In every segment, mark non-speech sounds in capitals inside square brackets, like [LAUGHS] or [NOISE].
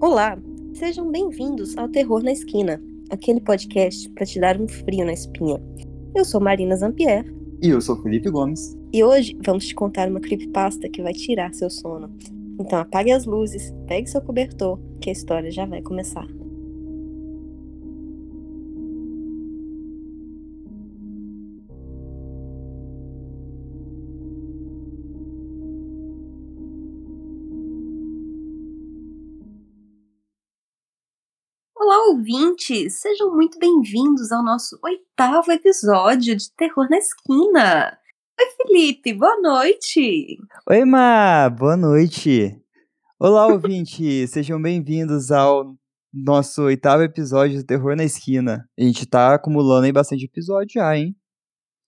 Olá, sejam bem-vindos ao Terror na Esquina, aquele podcast para te dar um frio na espinha. Eu sou Marina Zampier. E eu sou Felipe Gomes. E hoje vamos te contar uma creepypasta que vai tirar seu sono. Então apague as luzes, pegue seu cobertor, que a história já vai começar. Ouvintes! Sejam muito bem-vindos ao nosso oitavo episódio de Terror na Esquina. Oi, Felipe, boa noite! Oi, Ma, boa noite! Olá, ouvintes! [LAUGHS] Sejam bem-vindos ao nosso oitavo episódio de Terror na Esquina. A gente tá acumulando aí bastante episódio já, hein?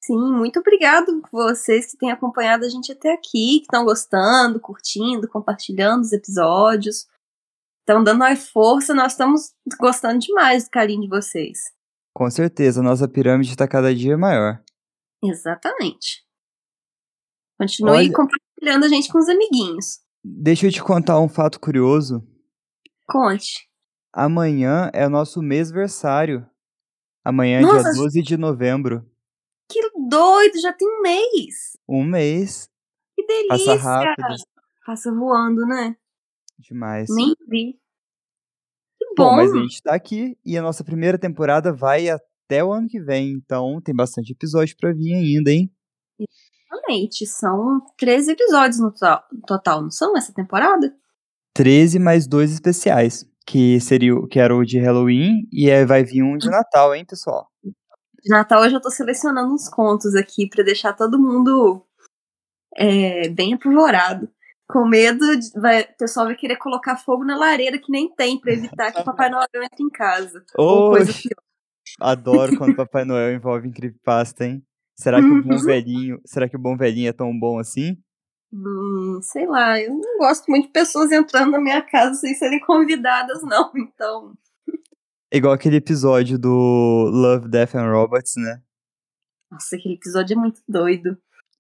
Sim, muito obrigado por vocês que têm acompanhado a gente até aqui, que estão gostando, curtindo, compartilhando os episódios. Estão dando mais força, nós estamos gostando demais do carinho de vocês. Com certeza, a nossa pirâmide está cada dia maior. Exatamente. Continue Olha- compartilhando a gente com os amiguinhos. Deixa eu te contar um fato curioso. Conte. Amanhã é o nosso mêsversário. Amanhã é Nossa! dia 12 de novembro. Que doido, já tem um mês. Um mês. Que delícia. Passa rápido. Passa voando, né? Demais. Nem vi. Que Bom, bom. mas a gente tá aqui e a nossa primeira temporada vai até o ano que vem, então tem bastante episódio pra vir ainda, hein? Exatamente. São 13 episódios no to- no total, não são essa temporada? 13 mais dois especiais, que seria o que era o de Halloween e aí vai vir um de Natal, hein, pessoal? De Natal eu já tô selecionando uns contos aqui pra deixar todo mundo é, bem apavorado. Com medo, de, vai, o pessoal vai querer colocar fogo na lareira que nem tem pra evitar que o Papai Noel entre em casa. Oxe, adoro quando [LAUGHS] Papai Noel envolve em creepypasta, hein? Será que o bom Uhum. velhinho, será que o bom velhinho é tão bom assim? Hum, sei lá, eu não gosto muito de pessoas entrando na minha casa sem serem convidadas, não. [LAUGHS] Então, Igual aquele episódio do Love, Death and Robots, né? nossa, aquele episódio é muito doido.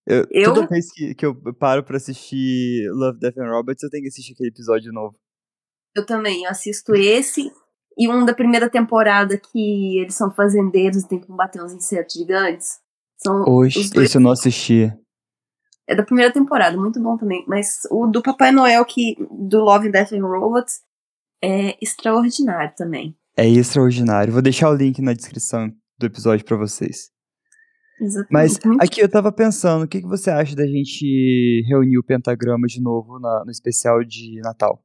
Eu, Eu- Toda vez que, que eu paro pra assistir Love, Death and Robots, eu tenho que assistir aquele episódio novo. Eu também, eu assisto esse e um da primeira temporada que eles são fazendeiros e tem que combater uns insetos gigantes. São dois. esse eu não assisti. É da primeira temporada, muito bom também. Mas o do Papai Noel, que do Love, Death and Robots, é extraordinário também. É extraordinário. Vou deixar o link na descrição do episódio pra vocês. Exatamente. Mas aqui eu tava pensando, o que, que você acha da gente reunir o pentagrama de novo na- no especial de Natal?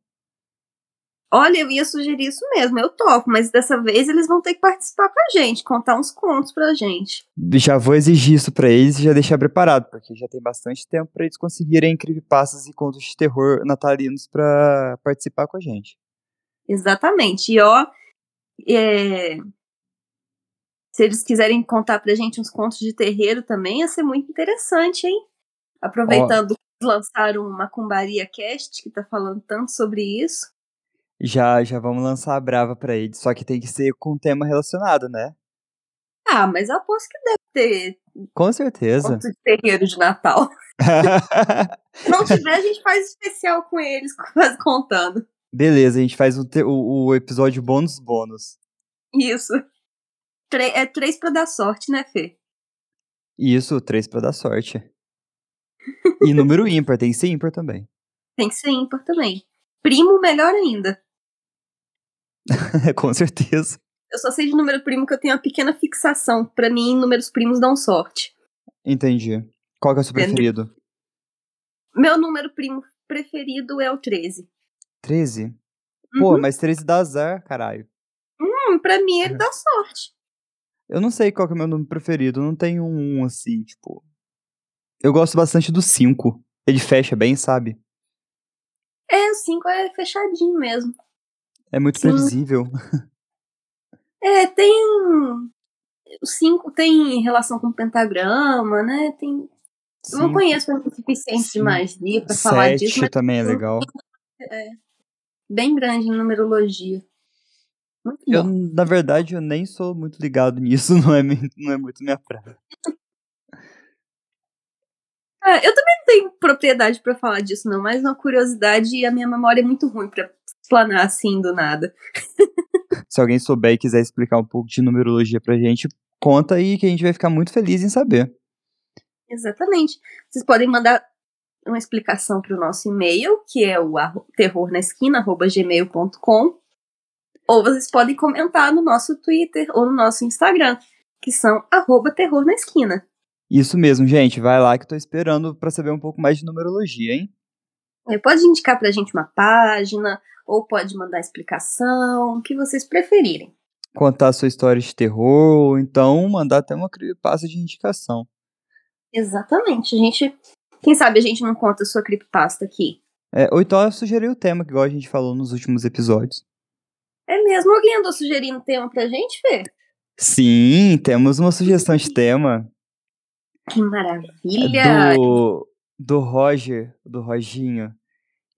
Olha, eu ia sugerir isso mesmo, eu topo, mas dessa vez eles vão ter que participar com a gente, contar uns contos pra gente. Já vou exigir isso pra eles e já deixar preparado, porque já tem bastante tempo pra eles conseguirem creepypastas e contos de terror natalinos pra participar com a gente. Exatamente. E ó, é, se eles quiserem contar pra gente uns contos de terreiro também, ia ser muito interessante, hein? Aproveitando que eles lançaram uma Macumbaria Cast, que tá falando tanto sobre isso. Já, já vamos lançar a brava pra eles, só que tem que ser com um tema relacionado, né? Ah, mas eu aposto que deve ter Com certeza. conto de terreiro de Natal. [LAUGHS] Se não tiver, a gente faz especial com eles, contando. Beleza, a gente faz o, o- o episódio bônus bônus. Isso. É três pra dar sorte, né, Fê? Isso, três pra dar sorte. E número ímpar, tem que ser ímpar também. [LAUGHS] Tem que ser ímpar também. Primo, melhor ainda. [LAUGHS] Com certeza. Eu só sei de número primo que eu tenho uma pequena fixação. Pra mim, números primos dão sorte. Entendi. Qual que é o seu Entendeu? preferido? Meu número primo preferido é o 13. 13? Pô, Uhum. mas 13 dá azar, caralho. Hum, pra mim, ele dá sorte. Eu não sei qual que é o meu número preferido. Não tenho um assim, tipo. Eu gosto bastante do 5. Ele fecha bem, sabe? É, o 5 é fechadinho mesmo. É muito Sim. previsível. É, tem. O 5 tem relação com pentagrama, né? Tem. Eu não conheço o suficiente de Sim. magia pra falar disso, Sete mas também é legal. bem grande em numerologia. Muito Eu, bom. na verdade, eu nem sou muito ligado [LAUGHS] nisso, não é, não é muito minha praia. É, eu também não tenho propriedade pra falar disso, não, mas uma curiosidade e a minha memória é muito ruim pra explanar assim do nada. Se alguém souber e quiser explicar um pouco de numerologia pra gente, conta aí que a gente vai ficar muito feliz em saber. Exatamente. Vocês podem mandar uma explicação para o nosso e-mail, que é o terrornaesquina.gmail.com, ou vocês podem comentar no nosso Twitter ou no nosso Instagram, que são arroba terror na esquina. Isso mesmo, gente. Vai lá que eu tô esperando para saber um pouco mais de numerologia, hein? É, pode indicar pra gente uma página, ou pode mandar explicação, o que vocês preferirem. Contar a sua história de terror, ou então mandar até uma creepypasta de indicação. Exatamente. A gente. Quem sabe a gente não conta a sua creepypasta aqui. É, ou então eu sugeri o tema, que igual a gente falou nos últimos episódios. É mesmo? Alguém andou sugerindo tema pra gente, Fê? Sim, temos uma sugestão de tema. Que maravilha! Do, do Roger, do Roginho.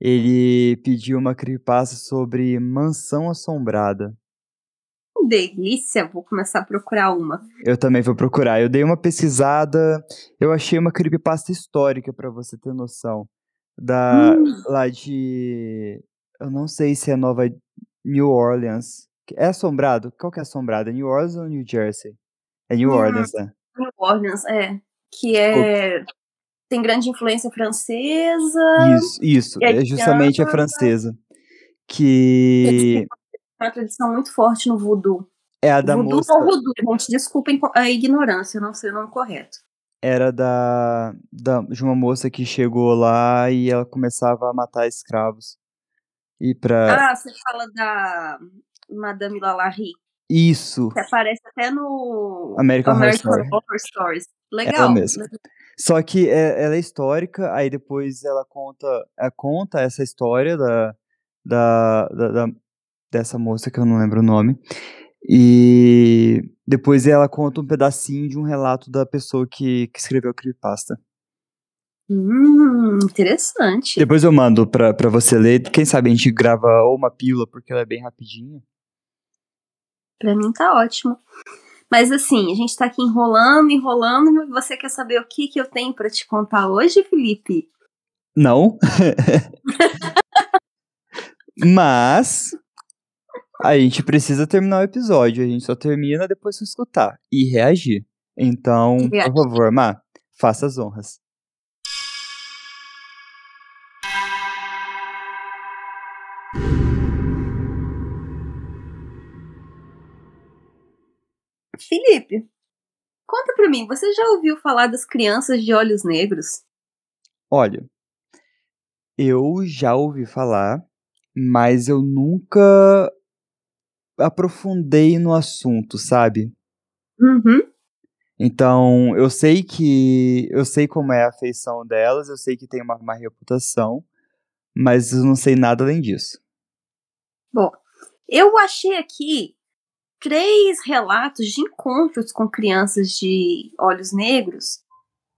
Ele pediu uma creepypasta sobre Mansão Assombrada. Delícia, vou começar a procurar uma. Eu também vou procurar. Eu dei uma pesquisada, eu achei uma creepypasta histórica para você ter noção. Da Hum. lá de eu não sei se é Nova New Orleans. É assombrado? Qual que é assombrado? É New Orleans ou New Jersey? É New Hum. Orleans, né? New Orleans, é. Que é. Tem grande influência francesa. Isso, isso. É justamente a francesa. Que Uma tradição muito forte no voodoo. é a da voodoo moça. ou voodoo, gente. Desculpem a ignorância, eu não sei o nome correto. Era da, da de uma moça que chegou lá e ela começava a matar escravos. E pra. Ah, você fala da Madame Lalaurie, Isso. que aparece até no American Horror Story. Horror Stories. Legal. mesmo. Só que é- ela é histórica, aí depois ela conta, ela conta essa história da, da, da- da- dessa moça que eu não lembro o nome. E depois ela conta um pedacinho de um relato da pessoa que, que escreveu a creepypasta. Hum, interessante. Depois eu mando pra, pra você ler. Quem sabe a gente grava ou uma pílula, porque ela é bem rapidinha. Pra mim tá ótimo. Mas assim, a gente tá aqui enrolando, enrolando. Você quer saber o que, que eu tenho pra te contar hoje, Felipe? Não. [LAUGHS] Mas a gente precisa terminar o episódio. A gente só termina depois de escutar e reagir. Então, Reagir. por favor, Má, faça as honras. Felipe, conta pra mim, você já ouviu falar das crianças de olhos negros? Olha, eu já ouvi falar, mas eu nunca aprofundei no assunto, sabe? Uhum. Então, eu sei que. Eu sei como é a feição delas, eu sei que tem uma má reputação, mas eu não sei nada além disso. Bom, eu achei aqui três relatos de encontros com crianças de olhos negros.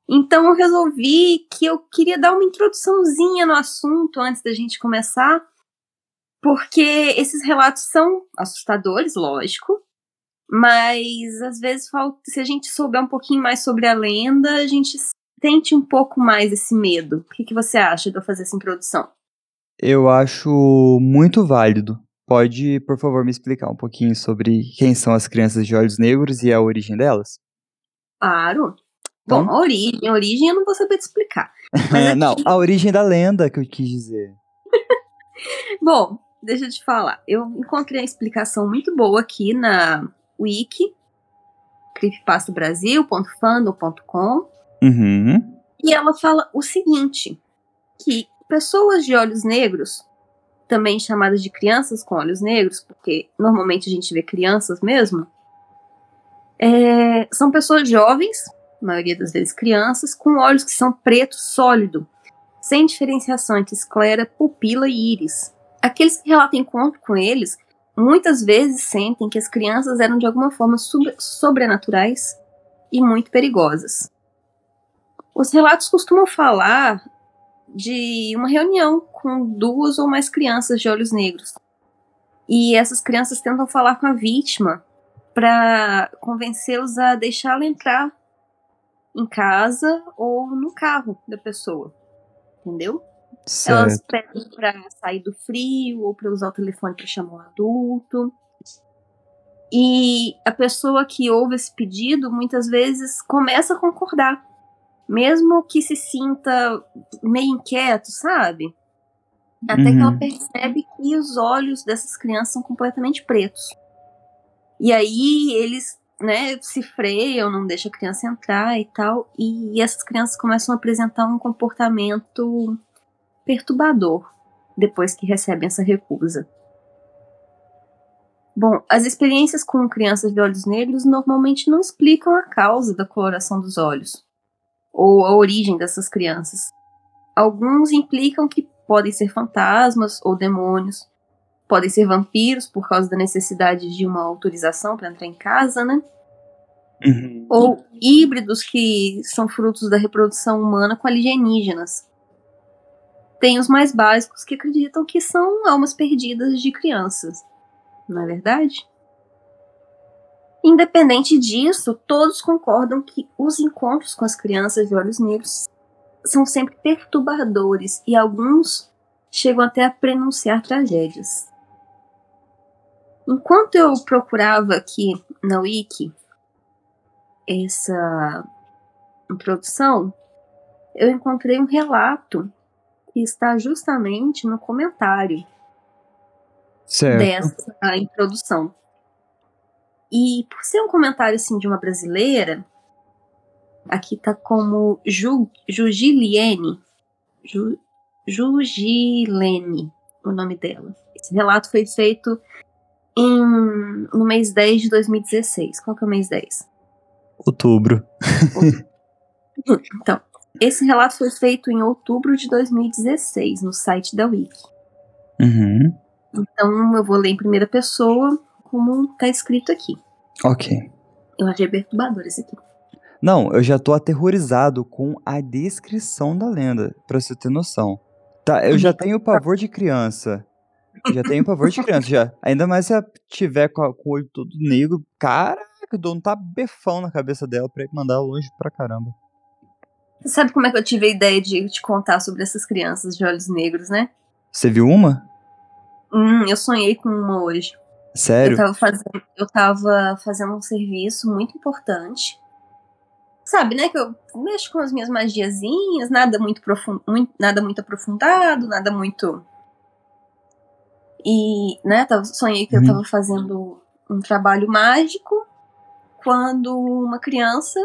Então eu resolvi que eu queria dar uma introduçãozinha no assunto antes da gente começar, porque esses relatos são assustadores, lógico, mas às vezes falta, se a gente souber um pouquinho mais sobre a lenda, a gente sente um pouco mais esse medo. O que, que você acha de eu fazer essa introdução? Eu acho muito válido. Pode, por favor, me explicar um pouquinho sobre quem são as crianças de olhos negros e a origem delas? Claro. Então- Bom, a origem, a origem eu não vou saber te explicar. É, [LAUGHS] não, aqui- a origem da lenda que eu quis dizer. [LAUGHS] Bom, deixa eu te falar. Eu encontrei uma explicação muito boa aqui na wiki, creepypastabrasil.fandom.com, Uhum. e ela fala o seguinte, que pessoas de olhos negros, também chamadas de crianças com olhos negros, porque normalmente a gente vê crianças mesmo, é, são pessoas jovens, maioria das vezes crianças, com olhos que são preto sólido, sem diferenciação entre esclera, pupila e íris. Aqueles que relatam encontro com eles muitas vezes sentem que as crianças eram de alguma forma sobrenaturais e muito perigosas. Os relatos costumam falar de uma reunião com duas ou mais crianças de olhos negros. E essas crianças tentam falar com a vítima para convencê-los a deixá-la entrar em casa ou no carro da pessoa. Entendeu? Certo. Elas pedem para sair do frio ou para usar o telefone para chamar um adulto. E a pessoa que ouve esse pedido muitas vezes começa a concordar, mesmo que se sinta meio inquieto, sabe? Até uhum. que ela uhum. percebe que os olhos dessas crianças são completamente pretos. E aí eles, né, se freiam, não deixam a criança entrar e tal, e essas crianças começam a apresentar um comportamento perturbador depois que recebem essa recusa. Bom, as experiências com crianças de olhos negros normalmente não explicam a causa da coloração dos olhos ou a origem dessas crianças. Alguns implicam que podem ser fantasmas ou demônios, podem ser vampiros por causa da necessidade de uma autorização para entrar em casa, né? Uhum. Ou híbridos que são frutos da reprodução humana com alienígenas. Tem os mais básicos que acreditam que são almas perdidas de crianças. Não é verdade? Independente disso, todos concordam que os encontros com as crianças de olhos negros são sempre perturbadores e alguns chegam até a prenunciar tragédias. Enquanto eu procurava aqui na Wiki essa introdução, eu encontrei um relato que está justamente no comentário certo. dessa introdução. E por ser um comentário assim de uma brasileira, aqui tá como Ju, Jugiliene, Ju, Jugilene, o nome dela. Esse relato foi feito em, no mês 10 de 2016. Qual que é o mês 10? Outubro. [LAUGHS] Então, esse relato foi feito em outubro de 2016, no site da Wiki. Uhum. Então, eu vou ler em primeira pessoa, como tá escrito aqui. Ok. Eu achei perturbador esse aqui. Não, eu já tô aterrorizado com a descrição da lenda, pra você ter noção. Tá, eu já tenho pavor de criança. Já tenho pavor de criança, já. Ainda mais se ela tiver com, a, com o olho todo negro. Caraca, o dono tá befão na cabeça dela pra mandar longe pra caramba. Você sabe como é que eu tive a ideia de te contar sobre essas crianças de olhos negros, né? Você viu uma? Hum, eu sonhei com uma hoje. Sério? Eu tava, fazendo, eu tava fazendo um serviço muito importante. Sabe, né? Que eu mexo com as minhas magiazinhas, nada muito profundo, muito, nada muito aprofundado, nada muito. E, né, tava, sonhei que uhum. eu tava fazendo um trabalho mágico quando uma criança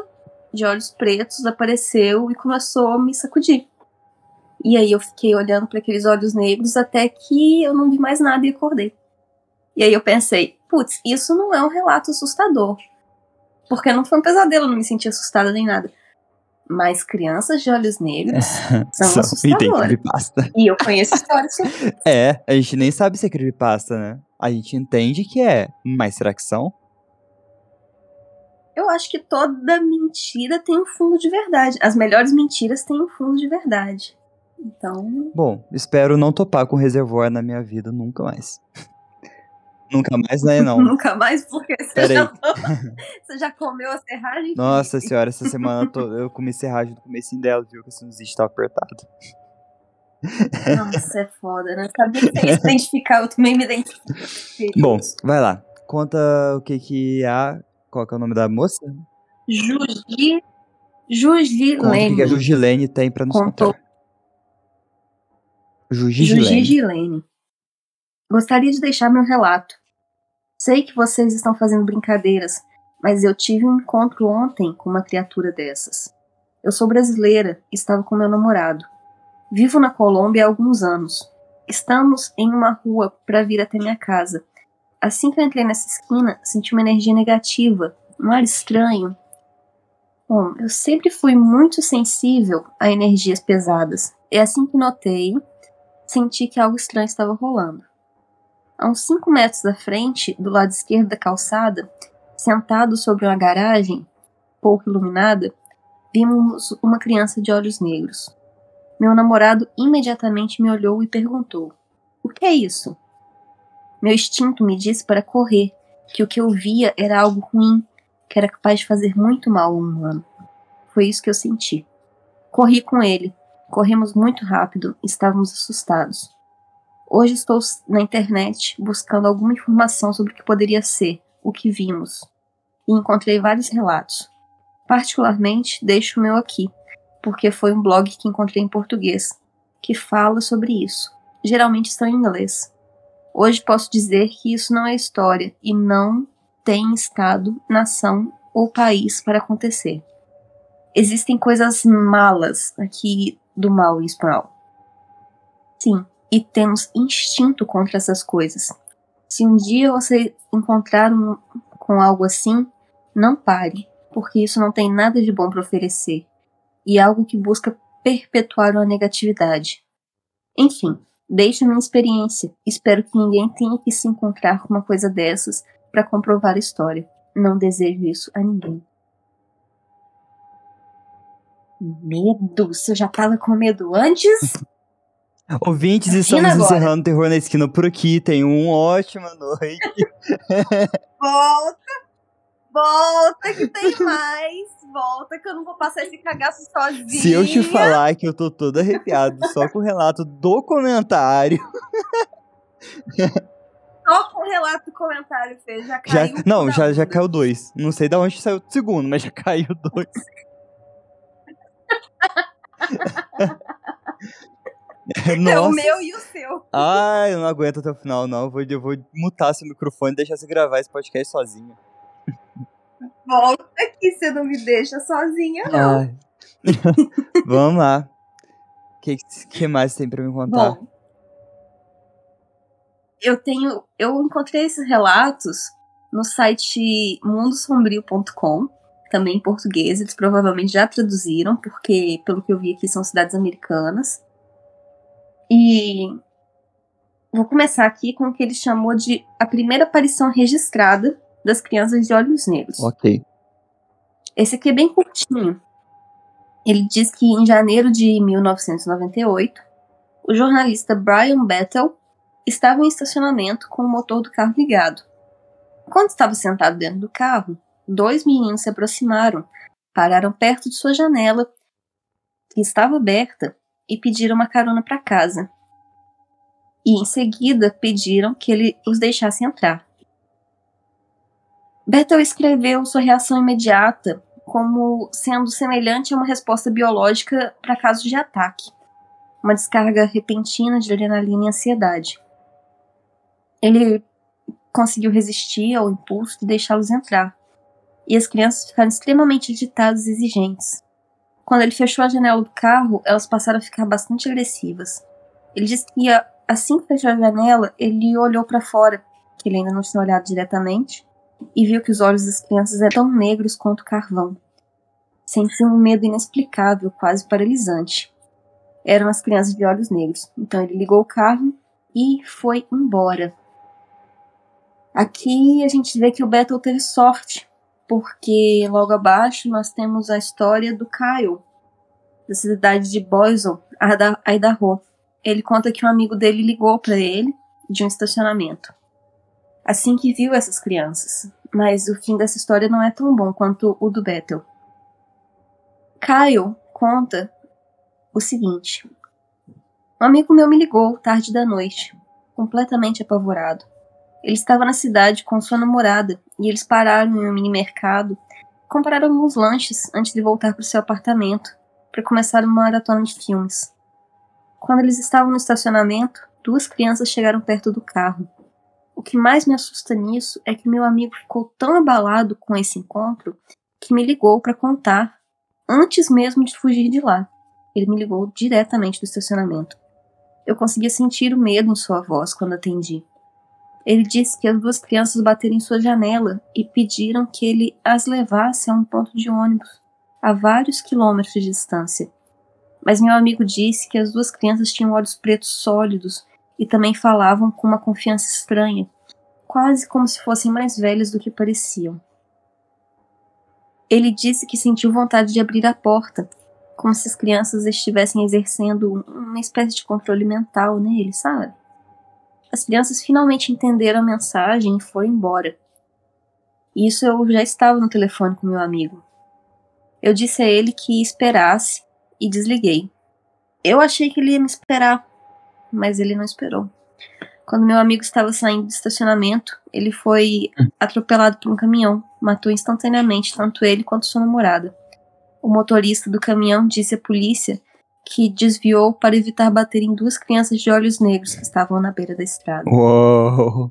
de olhos pretos apareceu e começou a me sacudir. E aí eu fiquei olhando para aqueles olhos negros até que eu não vi mais nada e acordei. E aí eu pensei, putz, isso não é um relato assustador. Porque não foi um pesadelo, não me senti assustada nem nada. Mas crianças de olhos negros [LAUGHS] são, são assustadoras. E, e eu conheço histórias sobre [LAUGHS] É, a gente nem sabe se é creepypasta, né? A gente entende que é, mas será que são? Eu acho que toda mentira tem um fundo de verdade. As melhores mentiras têm um fundo de verdade. Então. Bom, espero não topar com reservoir na minha vida nunca mais. [LAUGHS] nunca mais, né? Não. [LAUGHS] nunca mais, porque você já, você já, comeu a serragem? Nossa senhora, essa semana eu, [LAUGHS] eu comi serragem no começo dela, viu? Que o sinusite tava apertado. Nossa, é foda, né? Sabia que você identificar, eu também me identifiquei. Bom, vai lá. Conta o que que a qual que é o nome da moça? Jugi... Jugilene. O que a Jugilene tem pra nos Contou. contar? Jugilene. Jugilene. Gostaria de deixar meu relato. Sei que vocês estão fazendo brincadeiras, mas eu tive um encontro ontem com uma criatura dessas. Eu sou brasileira e estava com meu namorado. Vivo na Colômbia há alguns anos. Estamos em uma rua para vir até minha casa Assim que eu entrei nessa esquina, senti uma energia negativa, um ar estranho. Bom, eu sempre fui muito sensível a energias pesadas. E assim que notei, senti que algo estranho estava rolando. A uns 5 metros da frente, do lado esquerdo da calçada, sentado sobre uma garagem, pouco iluminada, vimos uma criança de olhos negros. Meu namorado imediatamente me olhou e perguntou: O que é isso? Meu instinto me disse para correr, que o que eu via era algo ruim, que era capaz de fazer muito mal ao humano. Foi isso que eu senti. Corri com ele, Corremos muito rápido estávamos assustados. Hoje estou na internet buscando alguma informação sobre o que poderia ser, o que vimos, e encontrei vários relatos. Particularmente, deixo o meu aqui, porque foi um blog que encontrei em português, que fala sobre isso. Geralmente estão em inglês. Hoje posso dizer que isso não é história e não tem estado, nação ou país para acontecer. Existem coisas malas aqui do mal em espanhol. Sim, e temos instinto contra essas coisas. Se um dia você encontrar um, com algo assim, não pare, porque isso não tem nada de bom para oferecer e é algo que busca perpetuar uma negatividade. Enfim, deixe minha experiência. Espero que ninguém tenha que se encontrar com uma coisa dessas para comprovar a história. Não desejo isso a ninguém. Medo? Você já tava com medo antes? [LAUGHS] Ouvintes, estamos encerrando Terror na Esquina por aqui. Tenham uma ótima noite. volta! Volta que tem mais! Volta que eu não vou passar esse cagaço sozinha. Se eu te falar que eu tô todo arrepiado só com o relato do comentário. Só com o relato do comentário, Fê, já caiu. Já, não, já, já caiu dois. Não sei de onde saiu o segundo, mas já [LAUGHS] caiu dois. [LAUGHS] Nossa. [LAUGHS] É o meu e o seu. Ai, eu não aguento até o final, não. Eu vou, eu vou mutar seu microfone e deixar você gravar esse podcast sozinha. [LAUGHS] Volta aqui, você não me deixa sozinha, não. [LAUGHS] Vamos lá. O que, que mais tem pra me contar? Bom, eu tenho. Eu encontrei esses relatos no site mundosombrio.com, também em português. Eles provavelmente já traduziram, porque, pelo que eu vi aqui, são cidades americanas. E vou começar aqui com o que ele chamou de a primeira aparição registrada das crianças de olhos negros. Ok. Esse aqui é bem curtinho. Ele diz que em janeiro de 1998, o jornalista Brian Battle estava em estacionamento com o motor do carro ligado. Quando estava sentado dentro do carro, dois meninos se aproximaram, pararam perto de sua janela, que estava aberta, e pediram uma carona para casa. E em seguida pediram que ele os deixasse entrar. Bethel escreveu sua reação imediata como sendo semelhante a uma resposta biológica para casos de ataque, uma descarga repentina de adrenalina e ansiedade. Ele conseguiu resistir ao impulso de deixá-los entrar, e as crianças ficaram extremamente agitadas e exigentes. Quando ele fechou a janela do carro, elas passaram a ficar bastante agressivas. Ele disse que assim que fechou a janela, ele olhou para fora, que ele ainda não tinha olhado diretamente, e viu que os olhos das crianças eram tão negros quanto carvão. Sentiu um medo inexplicável, quase paralisante. Eram as crianças de olhos negros. Então ele ligou o carro e foi embora. Aqui a gente vê que o Beto teve sorte, porque logo abaixo nós temos a história do Kyle, da cidade de Boise, Idaho. Ele conta que um amigo dele ligou para ele de um estacionamento. Assim que viu essas crianças, mas o fim dessa história não é tão bom quanto o do Bethel. Kyle conta o seguinte: Um amigo meu me ligou tarde da noite, completamente apavorado. Ele estava na cidade com sua namorada e eles pararam em um mini mercado, compraram alguns lanches antes de voltar para o seu apartamento para começar uma maratona de filmes. Quando eles estavam no estacionamento, duas crianças chegaram perto do carro. O que mais me assusta nisso é que meu amigo ficou tão abalado com esse encontro que me ligou para contar antes mesmo de fugir de lá. Ele me ligou diretamente do estacionamento. Eu conseguia sentir o medo em sua voz quando atendi. Ele disse que as duas crianças bateram em sua janela e pediram que ele as levasse a um ponto de ônibus, a vários quilômetros de distância. Mas meu amigo disse que as duas crianças tinham olhos pretos sólidos e também falavam com uma confiança estranha, quase como se fossem mais velhas do que pareciam. Ele disse que sentiu vontade de abrir a porta, como se as crianças estivessem exercendo uma espécie de controle mental nele, sabe? As crianças finalmente entenderam a mensagem e foram embora. Isso eu já estava no telefone com meu amigo. Eu disse a ele que esperasse e desliguei. Eu achei que ele ia me esperar, mas ele não esperou. Quando meu amigo estava saindo do estacionamento, ele foi atropelado por um caminhão. Matou instantaneamente tanto ele quanto sua namorada. O motorista do caminhão disse à polícia que desviou para evitar bater em duas crianças de olhos negros que estavam na beira da estrada. Uou!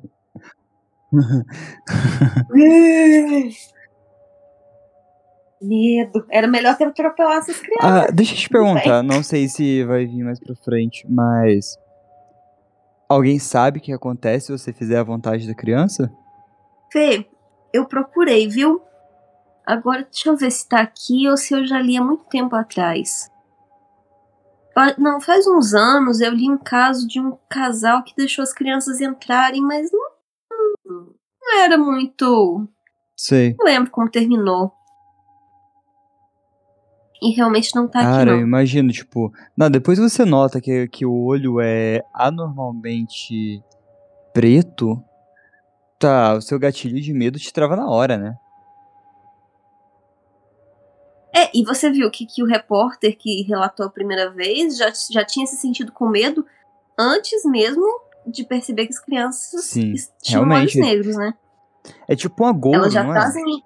Medo. Era melhor ter atropelado essas crianças. Ah, deixa eu te perguntar, não sei se vai vir mais pra frente, mas. Alguém sabe o que acontece se você fizer a vontade da criança? Fê, eu procurei, viu? Agora deixa eu ver se tá aqui ou se eu já li há muito tempo atrás. Não, faz uns anos eu li um caso de um casal que deixou as crianças entrarem, mas não, não era muito. Sei. Não lembro como terminou. E realmente não tá Cara, aqui, não. eu imagino, tipo. Não, depois você nota que, que o olho é anormalmente preto. Tá, o seu gatilho de medo te trava na hora, né? É, e você viu que, que o repórter que relatou a primeira vez já, já tinha se sentido com medo antes mesmo de perceber que as crianças Sim, tinham olhos realmente. negros, né? É tipo um agouro, Elas já é? trazem.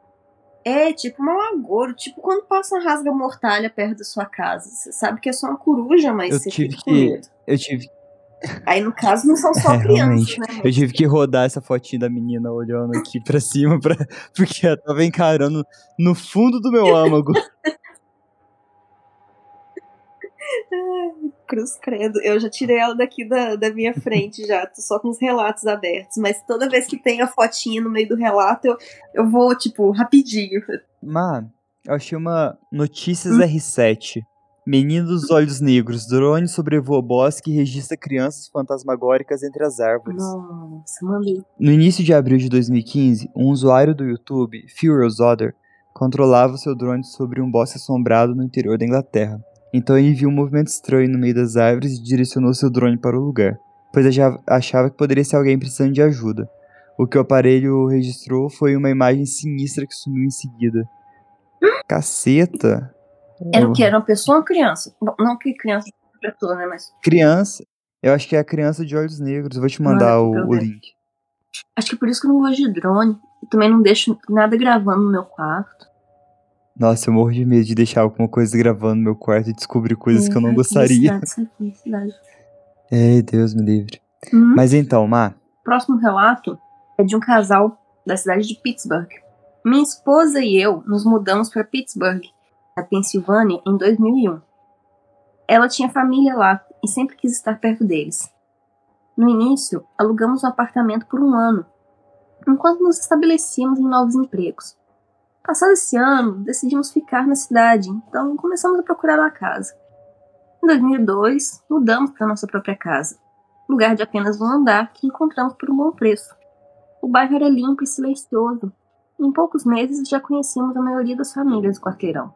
É, tipo um agouro, tipo quando passa uma rasga mortalha perto da sua casa. Você sabe que é só uma coruja, mas Eu você tive fica com que- medo. Eu tive, Aí no caso não são só [LAUGHS] É, crianças, né? eu tive que rodar essa fotinha da menina olhando aqui pra cima, pra, [LAUGHS] porque ela tava encarando no fundo do meu âmago. [LAUGHS] Cruz credo. Eu já tirei ela daqui da, da minha frente já. Tô só com os relatos abertos. Mas toda vez que tem a fotinha no meio do relato, eu, eu vou, tipo, rapidinho. Mas, eu achei uma Notícias Hum. R7. Menino dos olhos negros. Drone sobrevoa bosque e registra crianças fantasmagóricas entre as árvores. Nossa. No início de abril de 2015, um usuário do YouTube, Furious Other, controlava seu drone sobre um bosque assombrado no interior da Inglaterra. Então ele viu um movimento estranho no meio das árvores e direcionou seu drone para o lugar, pois acha- achava que poderia ser alguém precisando de ajuda. O que o aparelho registrou foi uma imagem sinistra que sumiu em seguida. Caceta! Era o que? Era uma pessoa ou uma criança? Bom, não que criança é pessoa, né? Mas Criança. Eu acho que é a criança de olhos negros. Eu vou te mandar o, pra eu o ver. link. acho que por isso que eu não gosto de drone. Eu também não deixo nada gravando no meu quarto. Nossa, eu morro de medo de deixar alguma coisa gravando no meu quarto e descobrir coisas que eu não gostaria. Felicidade, felicidade. [LAUGHS] Ei, Deus me livre. Hum. Mas então, Má, próximo relato é de um casal da cidade de Pittsburgh. Minha esposa e eu nos mudamos para Pittsburgh, na Pensilvânia, em 2001. Ela tinha família lá e sempre quis estar perto deles. No início, alugamos um apartamento por um ano, enquanto nos estabelecíamos em novos empregos. Passado esse ano, decidimos ficar na cidade, então começamos a procurar uma casa. Em 2002, mudamos para nossa própria casa lugar de apenas um andar que encontramos por um bom preço. O bairro era limpo e silencioso. Em poucos meses já conhecíamos a maioria das famílias do quarteirão.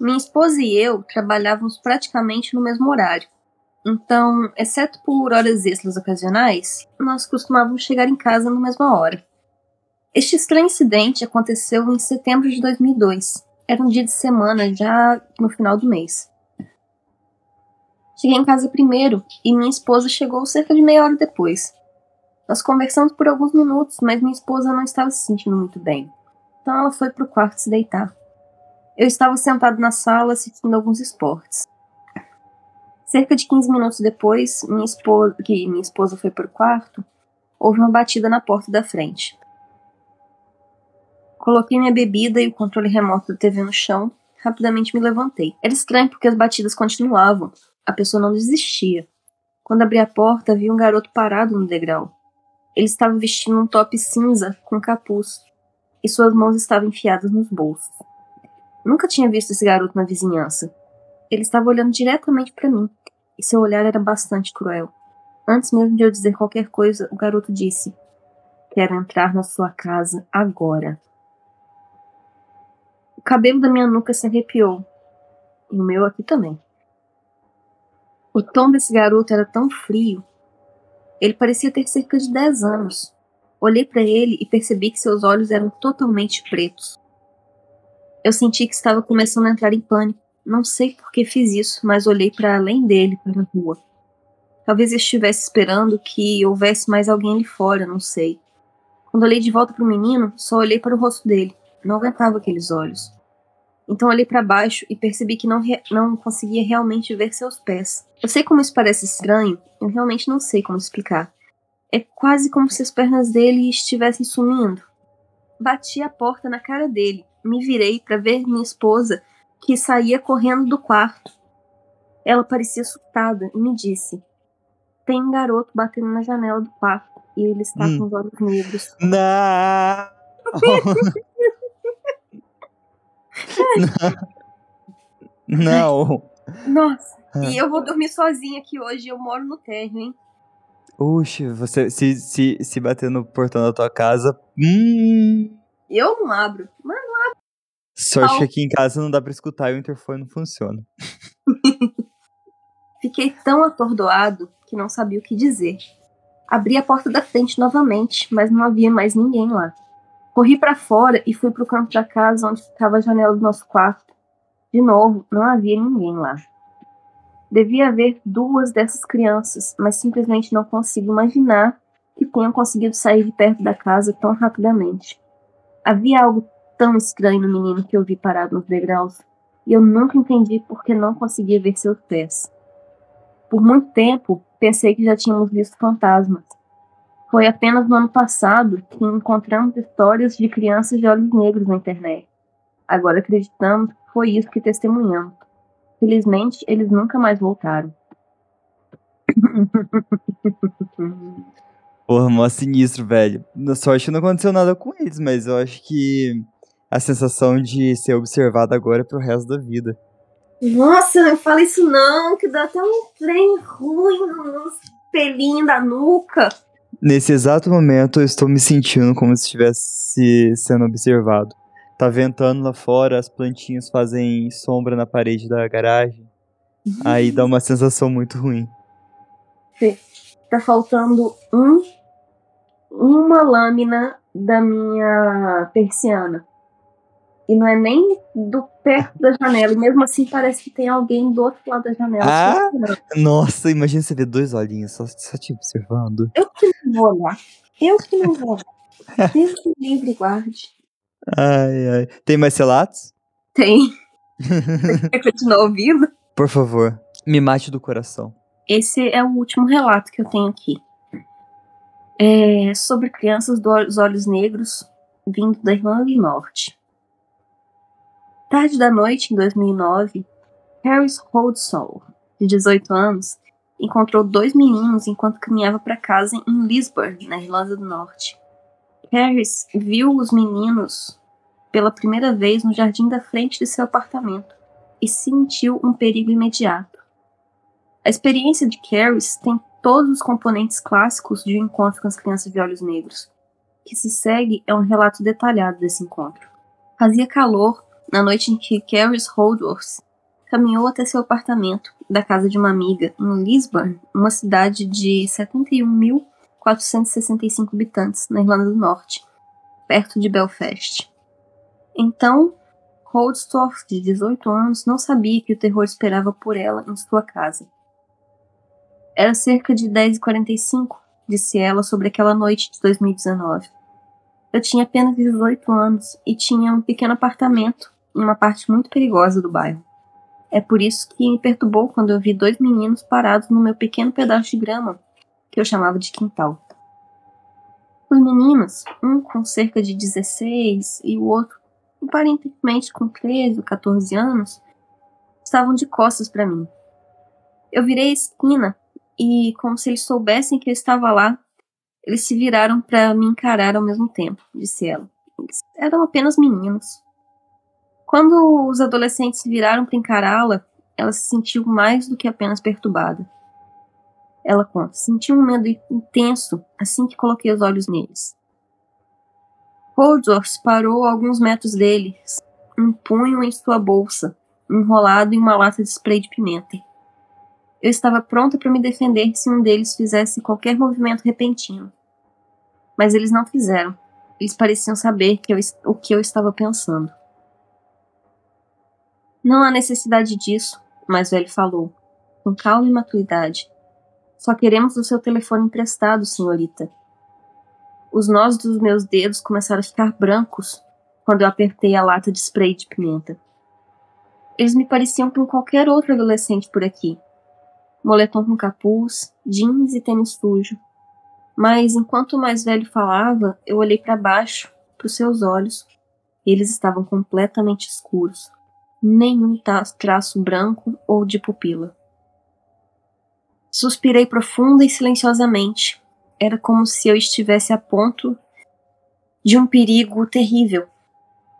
Minha esposa e eu trabalhávamos praticamente no mesmo horário. Então, exceto por horas extras ocasionais, nós costumávamos chegar em casa na mesma hora. Este estranho incidente aconteceu em setembro de 2002. Era um dia de semana, já no final do mês. Cheguei em casa primeiro e minha esposa chegou cerca de meia hora depois. Nós conversamos por alguns minutos, mas minha esposa não estava se sentindo muito bem. Então ela foi para o quarto se deitar. Eu estava sentado na sala assistindo alguns esportes. Cerca de 15 minutos depois, minha esposa, que minha esposa foi para o quarto, houve uma batida na porta da frente. Coloquei minha bebida e o controle remoto da TV no chão. Rapidamente me levantei. Era estranho porque as batidas continuavam. A pessoa não desistia. Quando abri a porta, vi um garoto parado no degrau. Ele estava vestindo um top cinza com capuz e suas mãos estavam enfiadas nos bolsos. Nunca tinha visto esse garoto na vizinhança. Ele estava olhando diretamente para mim e seu olhar era bastante cruel. Antes mesmo de eu dizer qualquer coisa, o garoto disse: Quero entrar na sua casa agora. O cabelo da minha nuca se arrepiou. E o meu aqui também. O tom desse garoto era tão frio. Ele parecia ter cerca de 10 anos. Olhei para ele e percebi que seus olhos eram totalmente pretos. Eu senti que estava começando a entrar em pânico, Não sei por que fiz isso, mas olhei para além dele, para a rua. Talvez estivesse esperando que houvesse mais alguém ali fora, não sei. Quando olhei de volta para o menino, só olhei para o rosto dele. Não aguentava aqueles olhos. Então olhei para baixo e percebi que não, não conseguia realmente ver seus pés. Eu sei como isso parece estranho, eu realmente não sei como explicar. É quase como se as pernas dele estivessem sumindo. Bati a porta na cara dele, me virei para ver minha esposa, que saía correndo do quarto. Ela parecia assustada e me disse: Tem um garoto batendo na janela do quarto e ele está hum. com os olhos negros. Não! [LAUGHS] Não. Nossa. Ah. E eu vou dormir sozinha aqui hoje. Eu moro no térreo, hein? Oxe, você se, se, se bater no portão da tua casa. Hum. Eu não abro. Mano, Sorte que aqui em casa não dá pra escutar e o interfone não funciona. [LAUGHS] Fiquei tão atordoado que não sabia o que dizer. Abri a porta da frente novamente, mas não havia mais ninguém lá. Corri para fora e fui para o canto da casa onde ficava a janela do nosso quarto. De novo, não havia ninguém lá. Devia haver duas dessas crianças, mas simplesmente não consigo imaginar que tenham conseguido sair de perto da casa tão rapidamente. Havia algo tão estranho no menino que eu vi parado nos degraus, e eu nunca entendi por que não conseguia ver seus pés. Por muito tempo, pensei que já tínhamos visto fantasmas, foi apenas no ano passado que encontramos histórias de crianças de olhos negros na internet. Agora acreditamos que foi isso que testemunhamos. Felizmente, eles nunca mais voltaram. [LAUGHS] Porra, mó sinistro, velho. Na sorte não aconteceu nada com eles, mas eu acho que a sensação de ser observado agora pro resto da vida. Nossa, não fala isso não, que dá até um trem ruim nos pelinhos da nuca. Nesse exato momento, eu estou me sentindo como se estivesse sendo observado. Tá ventando lá fora, as plantinhas fazem sombra na parede da garagem. Aí dá uma sensação muito ruim. Tá faltando um, uma lâmina da minha persiana. E não é nem do perto da janela. E mesmo assim parece que tem alguém do outro lado da janela. Ah, nossa, imagina você ver dois olhinhos só, só te observando. Eu que não vou olhar. Eu que não vou olhar. [LAUGHS] Deus me livre guarde. Ai, ai. Tem mais relatos? Tem. [LAUGHS] Quer continuar ouvindo? Por favor, me mate do coração. Esse é o último relato que eu tenho aqui. É sobre crianças dos olhos negros vindo da Irlanda do Norte. Tarde da noite, em 2009, Harris Holdsall, de 18 anos, encontrou dois meninos enquanto caminhava para casa em Lisburn, na Irlanda do Norte. Harris viu os meninos pela primeira vez no jardim da frente de seu apartamento e sentiu um perigo imediato. A experiência de Harris tem todos os componentes clássicos de um encontro com as crianças de olhos negros. O que se segue é um relato detalhado desse encontro. Fazia calor na noite em que Carrie Holdworth caminhou até seu apartamento da casa de uma amiga em Lisburn, uma cidade de 71.465 habitantes na Irlanda do Norte, perto de Belfast. Então, Holdsworth, de 18 anos, não sabia que o terror esperava por ela em sua casa. Era cerca de 10h45, disse ela sobre aquela noite de 2019. Eu tinha apenas 18 anos e tinha um pequeno apartamento uma parte muito perigosa do bairro. É por isso que me perturbou quando eu vi dois meninos parados no meu pequeno pedaço de grama, que eu chamava de quintal. Os meninos, um com cerca de 16 e o outro aparentemente com 13 ou 14 anos, estavam de costas para mim. Eu virei a esquina e, como se eles soubessem que eu estava lá, eles se viraram para me encarar ao mesmo tempo, disse ela. Eles eram apenas meninos. Quando os adolescentes viraram para encará-la, ela se sentiu mais do que apenas perturbada. Ela conta: senti um medo intenso assim que coloquei os olhos neles. Holdsworth parou a alguns metros deles, um punho em sua bolsa, enrolado em uma lata de spray de pimenta. Eu estava pronta para me defender se um deles fizesse qualquer movimento repentino. Mas eles não fizeram. Eles pareciam saber que eu, o que eu estava pensando. Não há necessidade disso, o mais velho falou, com calma e maturidade. Só queremos o seu telefone emprestado, senhorita. Os nós dos meus dedos começaram a ficar brancos quando eu apertei a lata de spray de pimenta. Eles me pareciam com qualquer outro adolescente por aqui. Moletom com capuz, jeans e tênis sujo. Mas enquanto o mais velho falava, eu olhei para baixo, para os seus olhos. Eles estavam completamente escuros. Nenhum traço branco ou de pupila. Suspirei profunda e silenciosamente. Era como se eu estivesse a ponto de um perigo terrível,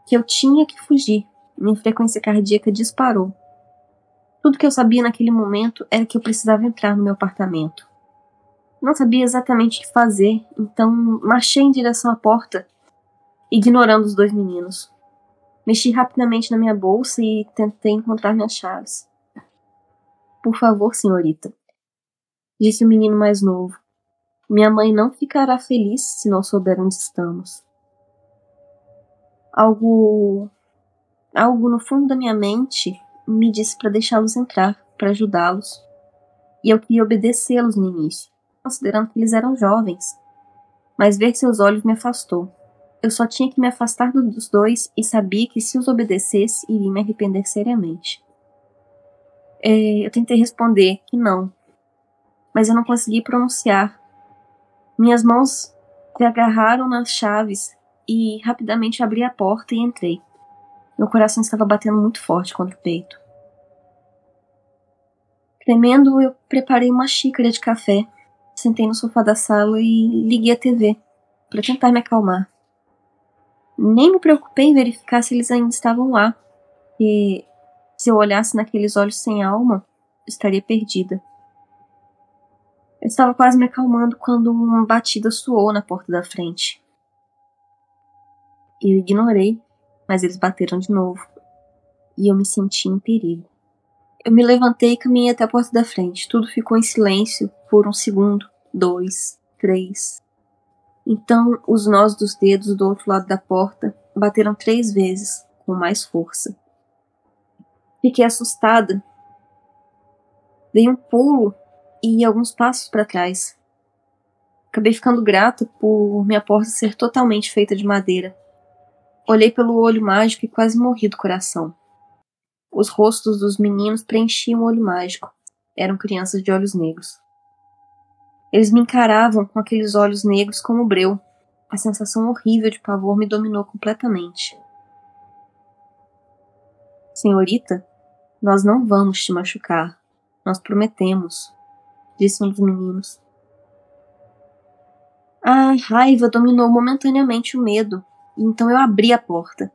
que eu tinha que fugir. Minha frequência cardíaca disparou. Tudo que eu sabia naquele momento era que eu precisava entrar no meu apartamento. Não sabia exatamente o que fazer, então marchei em direção à porta, ignorando os dois meninos. Mexi rapidamente na minha bolsa e tentei encontrar minhas chaves. Por favor, senhorita, disse o menino mais novo. Minha mãe não ficará feliz se não souber onde estamos. Algo. Algo no fundo da minha mente me disse para deixá-los entrar, para ajudá-los. E eu queria obedecê-los no início, considerando que eles eram jovens. Mas ver seus olhos me afastou. Eu só tinha que me afastar dos dois e sabia que se os obedecesse, iria me arrepender seriamente. É, eu tentei responder que não, mas eu não consegui pronunciar. Minhas mãos se agarraram nas chaves e rapidamente abri a porta e entrei. Meu coração estava batendo muito forte contra o peito. Tremendo, eu preparei uma xícara de café, sentei no sofá da sala e liguei a TV para tentar me acalmar. Nem me preocupei em verificar se eles ainda estavam lá, e se eu olhasse naqueles olhos sem alma, estaria perdida. Eu estava quase me acalmando quando uma batida soou na porta da frente. Eu ignorei, mas eles bateram de novo. E eu me senti em perigo. Eu me levantei e caminhei até a porta da frente. Tudo ficou em silêncio por um segundo, dois, três. Então, os nós dos dedos do outro lado da porta bateram três vezes, com mais força. Fiquei assustada. Dei um pulo e alguns passos para trás. Acabei ficando grata por minha porta ser totalmente feita de madeira. Olhei pelo olho mágico e quase morri do coração. Os rostos dos meninos preenchiam o olho mágico. Eram crianças de olhos negros. Eles me encaravam com aqueles olhos negros como breu. A sensação horrível de pavor me dominou completamente. Senhorita, nós não vamos te machucar. Nós prometemos, disse um dos meninos. A raiva dominou momentaneamente o medo, e então eu abri a porta.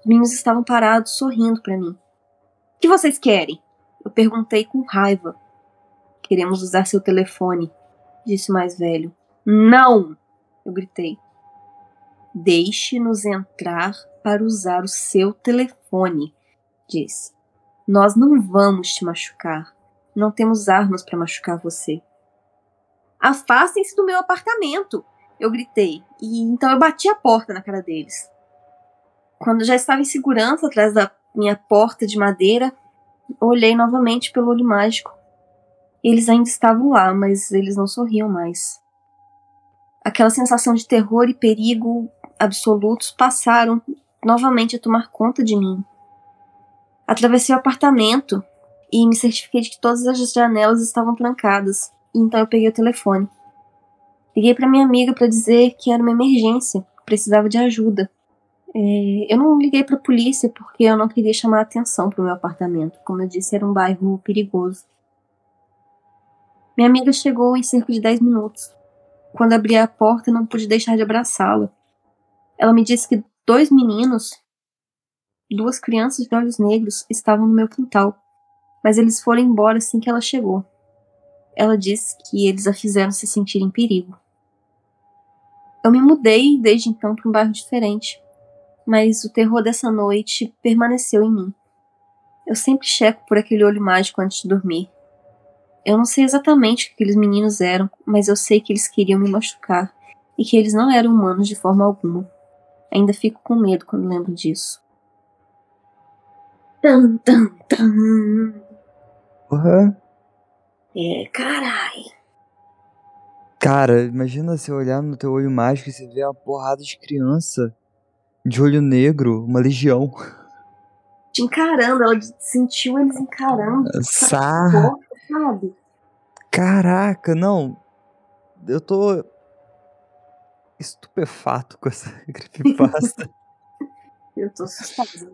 Os meninos estavam parados, sorrindo para mim. O que vocês querem? Eu perguntei com raiva. Queremos usar seu telefone, disse o mais velho. Não! Eu gritei. Deixe-nos entrar para usar o seu telefone, disse. Nós não vamos te machucar. Não temos armas para machucar você. Afastem-se do meu apartamento! Eu gritei, e então eu bati a porta na cara deles. Quando já estava em segurança atrás da minha porta de madeira, olhei novamente pelo olho mágico. Eles ainda estavam lá, mas eles não sorriam mais. Aquela sensação de terror e perigo absolutos passaram novamente a tomar conta de mim. Atravessei o apartamento e me certifiquei de que todas as janelas estavam trancadas. Então eu peguei o telefone. Liguei para minha amiga para dizer que era uma emergência, precisava de ajuda. É, eu não liguei para a polícia porque eu não queria chamar atenção para o meu apartamento. Como eu disse, era um bairro perigoso. Minha amiga chegou em cerca de 10 minutos. Quando abri a porta, não pude deixar de abraçá-la. Ela me disse que dois meninos, duas crianças de olhos negros, estavam no meu quintal mas eles foram embora assim que ela chegou. Ela disse que eles a fizeram se sentir em perigo. Eu me mudei desde então para um bairro diferente, mas o terror dessa noite permaneceu em mim. Eu sempre checo por aquele olho mágico antes de dormir. Eu não sei exatamente o que aqueles meninos eram, mas eu sei que eles queriam me machucar e que eles não eram humanos de forma alguma. Ainda fico com medo quando lembro disso. Tum, tum, tum. Porra. É, carai. Cara, imagina você olhar no teu olho mágico e você ver uma porrada de criança de olho negro, uma legião. Te encarando, ela sentiu eles encarando. Sarra. Sabe? Caraca, não. Eu tô estupefato com essa [LAUGHS] creepypasta. [LAUGHS] Eu tô assustada.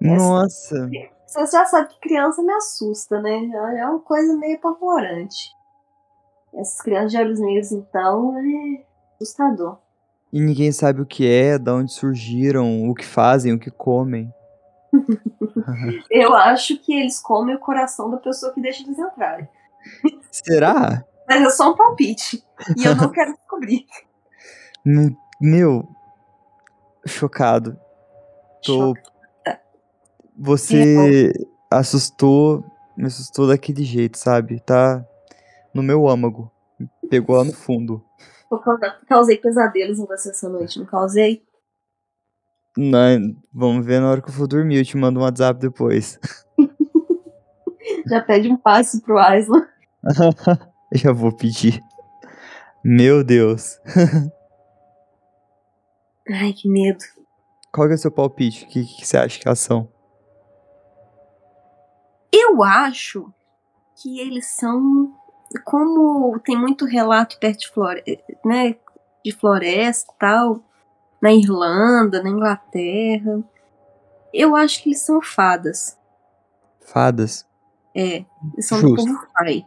Nossa. Você já sabe que criança me assusta, né? É uma coisa meio apavorante. Essas crianças de olhos negros, então, é assustador. E ninguém sabe o que é, de onde surgiram, o que fazem, o que comem. [LAUGHS] Eu acho que eles comem o coração da pessoa que deixa eles entrarem. Será? Mas é só um palpite. E eu não quero descobrir. [LAUGHS] Meu, chocado. Tô. Chocada. Você assustou, me assustou daquele jeito, sabe? Tá no meu âmago. Pegou lá no fundo. Eu causei pesadelos em você essa noite, não causei? Não, vamos ver na hora que eu for dormir, eu te mando um WhatsApp depois. [LAUGHS] Já pede um passe pro Aislan. [LAUGHS] Já vou pedir. Meu Deus. [LAUGHS] Ai, que medo. Qual que é o seu palpite? O que, que você acha que elas são? Eu acho que eles são. Como tem muito relato perto de, flore... né, de floresta e tal, na Irlanda, na Inglaterra, eu acho que eles são fadas. Fadas? É, eles são Justo. do povo Fai.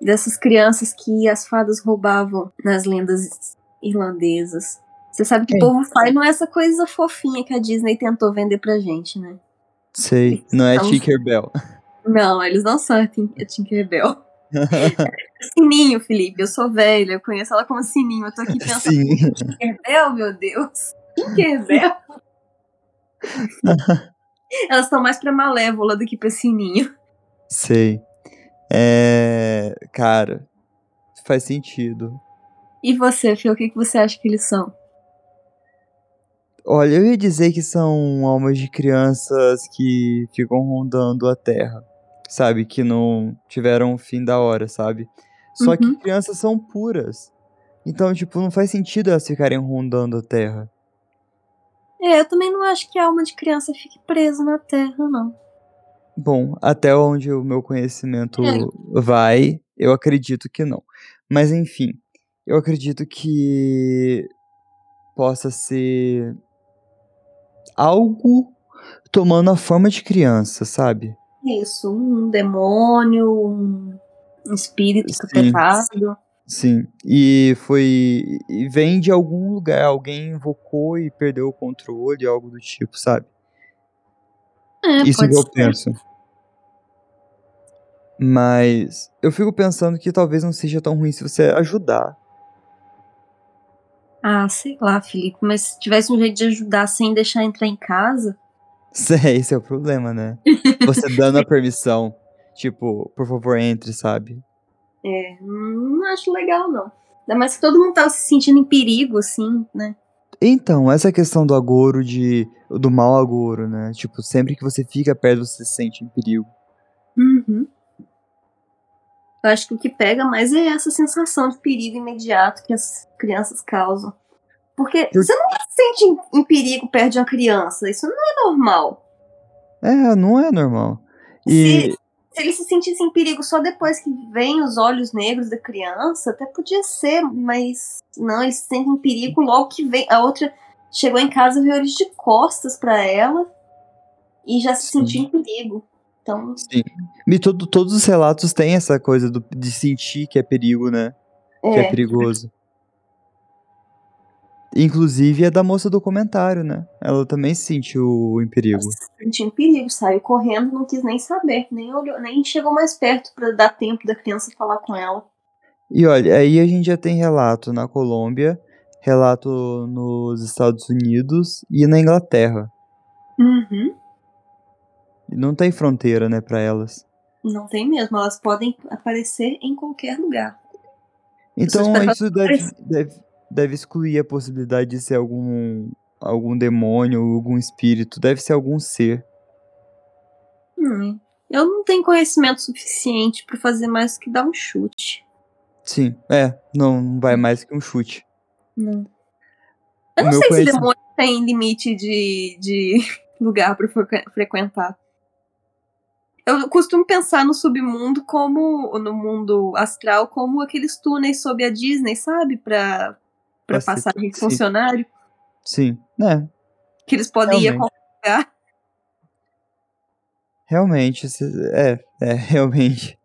Dessas crianças que as fadas roubavam nas lendas irlandesas. Você sabe que o É. povo Fai não é essa coisa fofinha que a Disney tentou vender pra gente, né? Sei. Não é Tinkerbell. Não, eles não são a Tinkerbell. Sininho, Felipe, eu sou velha, eu conheço ela como Sininho. Eu tô aqui pensando, Sim. Tinkerbell, meu Deus. Tinkerbell? [LAUGHS] Elas estão mais pra Malévola do que pra Sininho. Sei. É. Cara, faz sentido. E você, Fio, o que, que você acha que eles são? Olha, eu ia dizer que são almas de crianças que ficam rondando a Terra. Sabe? Que não tiveram um fim da hora, sabe? Só que Uhum. crianças são puras. Então, tipo, não faz sentido elas ficarem rondando a Terra. É, eu também não acho que a alma de criança fique presa na Terra, não. Bom, até onde o meu conhecimento É. vai, eu acredito que não. Mas enfim, eu acredito que possa ser algo tomando a forma de criança, sabe? Isso, um demônio, um espírito capetado. Sim. E foi. E vem de algum lugar, alguém invocou e perdeu o controle, algo do tipo, sabe? É, Isso que eu ser. penso. Mas eu fico pensando que talvez não seja tão ruim se você ajudar. Ah, sei lá, Felipe, mas se tivesse um jeito de ajudar sem deixar entrar em casa. [LAUGHS] Esse é o problema, né? Você dando a [LAUGHS] permissão. Tipo, por favor, entre, sabe? É, não acho legal, não. Ainda mais que todo mundo tava se sentindo em perigo, assim, né? Então, essa questão do agouro, de, do mau agouro, né? Tipo, sempre que você fica perto, você se sente em perigo. Uhum. Eu acho que o que pega mais é essa sensação de perigo imediato que as crianças causam. Porque Por- você não se sente em, em perigo perto de uma criança. Isso não é normal. É, não é normal. E. Se, se ele se sentisse em perigo só depois que vem os olhos negros da criança, até podia ser, mas não, ele se sente em perigo logo que vem. A outra chegou em casa, viu eles de costas pra ela e já se Sim. sentiu em perigo. Então, Sim. E todo, todos os relatos têm essa coisa do- de sentir que é perigo, né? Que é é. perigoso. Inclusive a da moça do comentário, né? Ela também se sentiu em perigo. se sentiu em perigo, saiu correndo, não quis nem saber, nem olhou, nem chegou mais perto pra dar tempo da criança falar com ela. E olha, aí a gente já tem relato na Colômbia, relato nos Estados Unidos e na Inglaterra. Uhum. Não tem fronteira, né, pra elas. Não tem mesmo, elas podem aparecer em qualquer lugar. Então isso deve, deve, deve excluir a possibilidade de ser algum, algum demônio ou algum espírito. Deve ser algum ser Hum, eu não tenho conhecimento suficiente para fazer mais que dar um chute. Sim, é, não vai mais que um chute. Não. Eu não sei se demônio tem limite de, de [LAUGHS] lugar para frequentar. Eu costumo pensar no submundo como, no mundo astral, como aqueles túneis sob a Disney, sabe? Pra, pra passagem de funcionário. Sim, né? Que eles podem Realmente. ir a qualquer lugar. Realmente, é, é, [LAUGHS] realmente.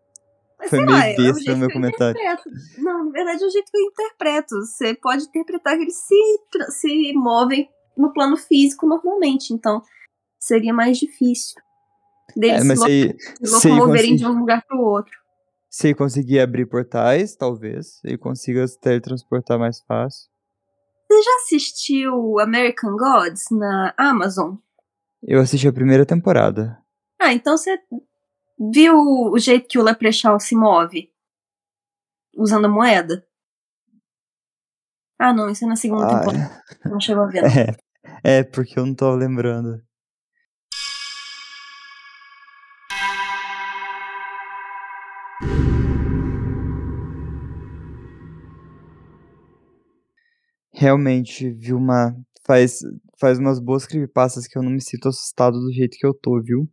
Mas, Foi meio lá, besta é o meu comentário. Não, na verdade é o jeito que eu interpreto. Você pode interpretar que eles se, se movem no plano físico normalmente, então seria mais difícil deles é, se, se locomoverem de um lugar para o outro. Se conseguir abrir portais, talvez, e consiga se teletransportar mais fácil. Você já assistiu American Gods na Amazon? Eu assisti a primeira temporada. Ah, então você viu o jeito que o Leprechaun se move? Usando a moeda? Ah, não, isso é na segunda ah, temporada. É. Não chegou a ver. Não. [LAUGHS] É, é, porque eu não tô lembrando. Realmente, viu uma. Faz, faz umas boas creepypastas que eu não me sinto assustado do jeito que eu tô, viu?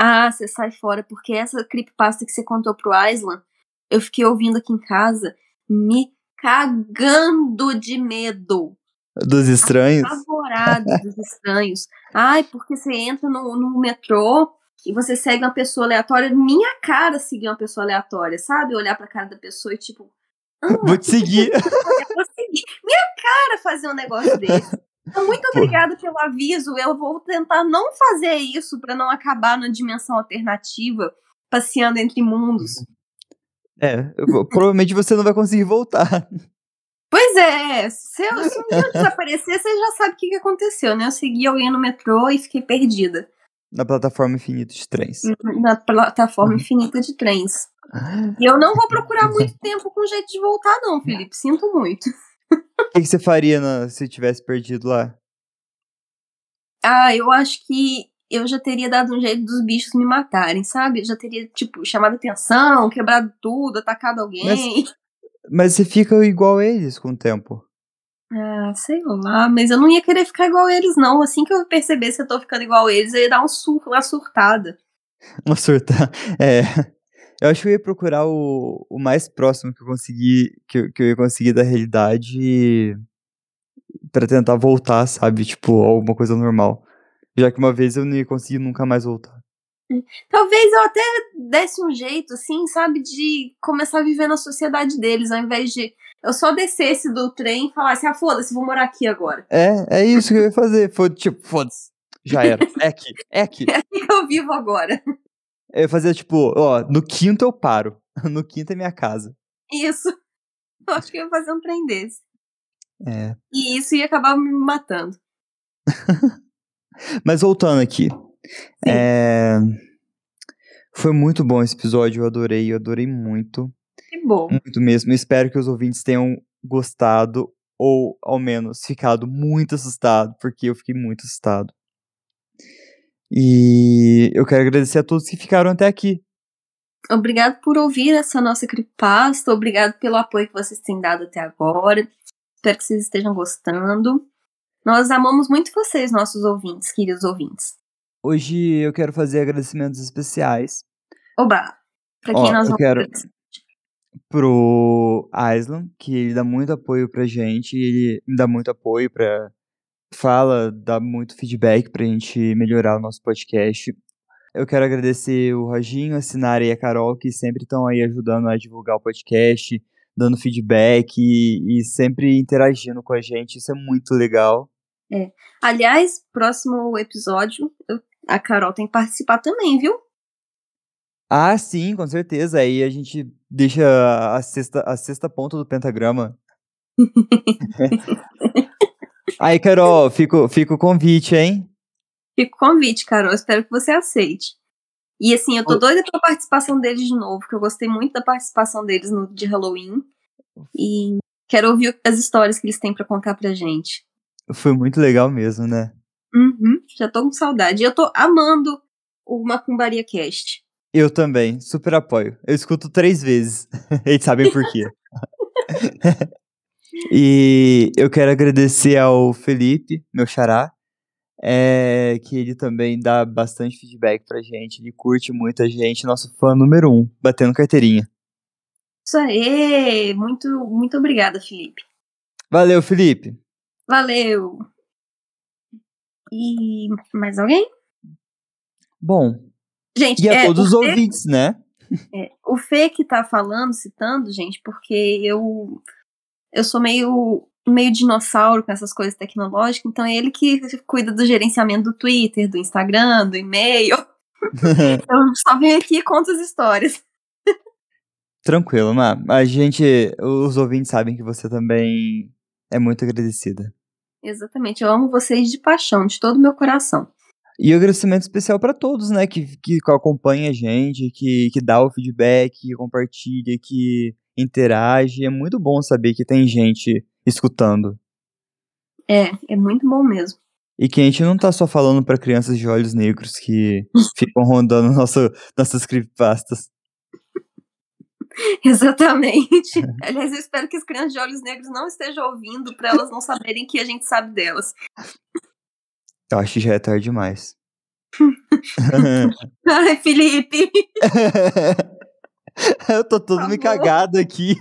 Ah, você sai fora, porque essa creepypasta que você contou pro Island, eu fiquei ouvindo aqui em casa, me cagando de medo. Dos estranhos? Apavorado [LAUGHS] dos estranhos. Ai, porque você entra no, no metrô e você segue uma pessoa aleatória. Minha cara seguir uma pessoa aleatória, sabe? Olhar pra cara da pessoa e tipo, Vou te seguir. Fazer um negócio desse. Então, [LAUGHS] muito obrigada pelo aviso. Eu vou tentar não fazer isso para não acabar na dimensão alternativa, passeando entre mundos. É, provavelmente você não vai conseguir voltar. Pois é, se eu, se um dia [LAUGHS] desaparecer, você já sabe o que, que aconteceu, né? Eu segui alguém no metrô e fiquei perdida. Na plataforma infinita de trens. Na plataforma infinita de trens. E eu não vou procurar muito tempo com jeito de voltar, não, Felipe. Sinto muito. O que, que, você faria na, se tivesse perdido lá? Ah, eu acho que eu já teria dado um jeito dos bichos me matarem, sabe? Eu já teria, tipo, chamado atenção, quebrado tudo, atacado alguém. Mas, [LAUGHS] mas você fica igual a eles com o tempo. Ah, sei lá, mas eu não ia querer ficar igual eles, não. Assim que eu percebesse que eu tô ficando igual a eles, eu ia dar um sur uma surtada. [LAUGHS] Uma surtada. [LAUGHS] É. Eu acho que eu ia procurar o, o mais próximo que eu consegui, que, que eu ia conseguir da realidade para tentar voltar, sabe? Tipo, alguma coisa normal. Já que uma vez eu não ia conseguir nunca mais voltar. Talvez eu até desse um jeito, assim, sabe, de começar a viver na sociedade deles, ao invés de eu só descesse do trem e falasse, ah, foda-se, vou morar aqui agora. É, é isso que eu ia fazer. Foda, tipo, foda-se. Já era. É aqui, é aqui. [LAUGHS] É aqui que eu vivo agora. Eu fazia tipo, ó, no quinto eu paro. [LAUGHS] No quinto é minha casa. Isso. [LAUGHS] Eu acho que eu ia fazer um trem desse. É. E isso ia acabar me matando. [LAUGHS] Mas voltando aqui. É... Foi muito bom esse episódio, eu adorei, eu adorei muito. Que bom. Muito mesmo. Espero que os ouvintes tenham gostado, ou ao menos ficado muito assustado, porque eu fiquei muito assustado. E eu quero agradecer a todos que ficaram até aqui. Obrigado por ouvir essa nossa creepypasta, obrigado pelo apoio que vocês têm dado até agora. Espero que vocês estejam gostando. Nós amamos muito vocês, nossos ouvintes, queridos ouvintes. Hoje eu quero fazer agradecimentos especiais. Oba! Pra quem Ó, nós eu quero pro Island, que ele dá muito apoio pra gente, ele dá muito apoio pra fala, dá muito feedback pra gente melhorar o nosso podcast. Eu quero agradecer o Roginho, a Sinara e a Carol, que sempre estão aí ajudando a divulgar o podcast, dando feedback e, e, sempre interagindo com a gente. Isso é muito legal. É. Aliás, próximo episódio, a Carol tem que participar também, viu? Ah, sim, com certeza. Aí a gente deixa a sexta, a sexta ponta do pentagrama. [LAUGHS] Aí, Carol, fica, fica o convite, hein? Fica o convite, Carol. Espero que você aceite. E assim, eu tô doida pela participação deles de novo, porque eu gostei muito da participação deles no de Halloween. E quero ouvir as histórias que eles têm para contar pra gente. Foi muito legal mesmo, né? Uhum, já tô com saudade. E eu tô amando o Macumbaria Cast. Eu também, super apoio. Eu escuto três vezes. [LAUGHS] Eles sabem por quê. [LAUGHS] e eu quero agradecer ao Felipe, meu xará, é, que ele também dá bastante feedback pra gente. Ele curte muito a gente, nosso fã número um, batendo carteirinha. Isso aí! Muito, muito obrigada, Felipe. Valeu, Felipe. Valeu! E mais alguém? Bom. Gente, e a é, todos os Fê, ouvintes, né? É, o Fê que tá falando, citando, gente, porque eu eu sou meio meio dinossauro com essas coisas tecnológicas, então é ele que cuida do gerenciamento do Twitter, do Instagram, do e-mail. [LAUGHS] eu só venho aqui e conto as histórias. Tranquilo, Má. A gente, os ouvintes sabem que você também é muito agradecida. Exatamente, eu amo vocês de paixão, de todo o meu coração. E um agradecimento especial para todos, né, que, que acompanha a gente, que, que dá o feedback, que compartilha, que interage. É muito bom saber que tem gente escutando. É, é muito bom mesmo. E que a gente não tá só falando para crianças de olhos negros que [LAUGHS] ficam rondando nosso, nossas creepypastas. [LAUGHS] Exatamente. [LAUGHS] Aliás, eu espero que as crianças de olhos negros não estejam ouvindo para elas não saberem que a gente sabe delas. Eu acho que já é tarde demais. Ai, Felipe! [LAUGHS] eu tô todo me cagado aqui.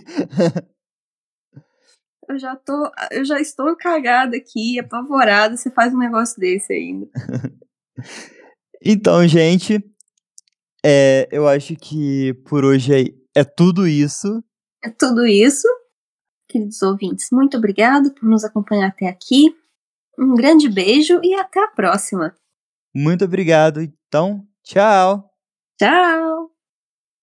eu já tô, eu já estou cagada aqui, apavorada, você faz um negócio desse ainda. [LAUGHS] então, gente, é, eu acho que por hoje é, é tudo isso. É tudo isso. Queridos ouvintes, muito obrigado por nos acompanhar até aqui. Um grande beijo e até a próxima. Muito obrigado. Então, tchau. Tchau.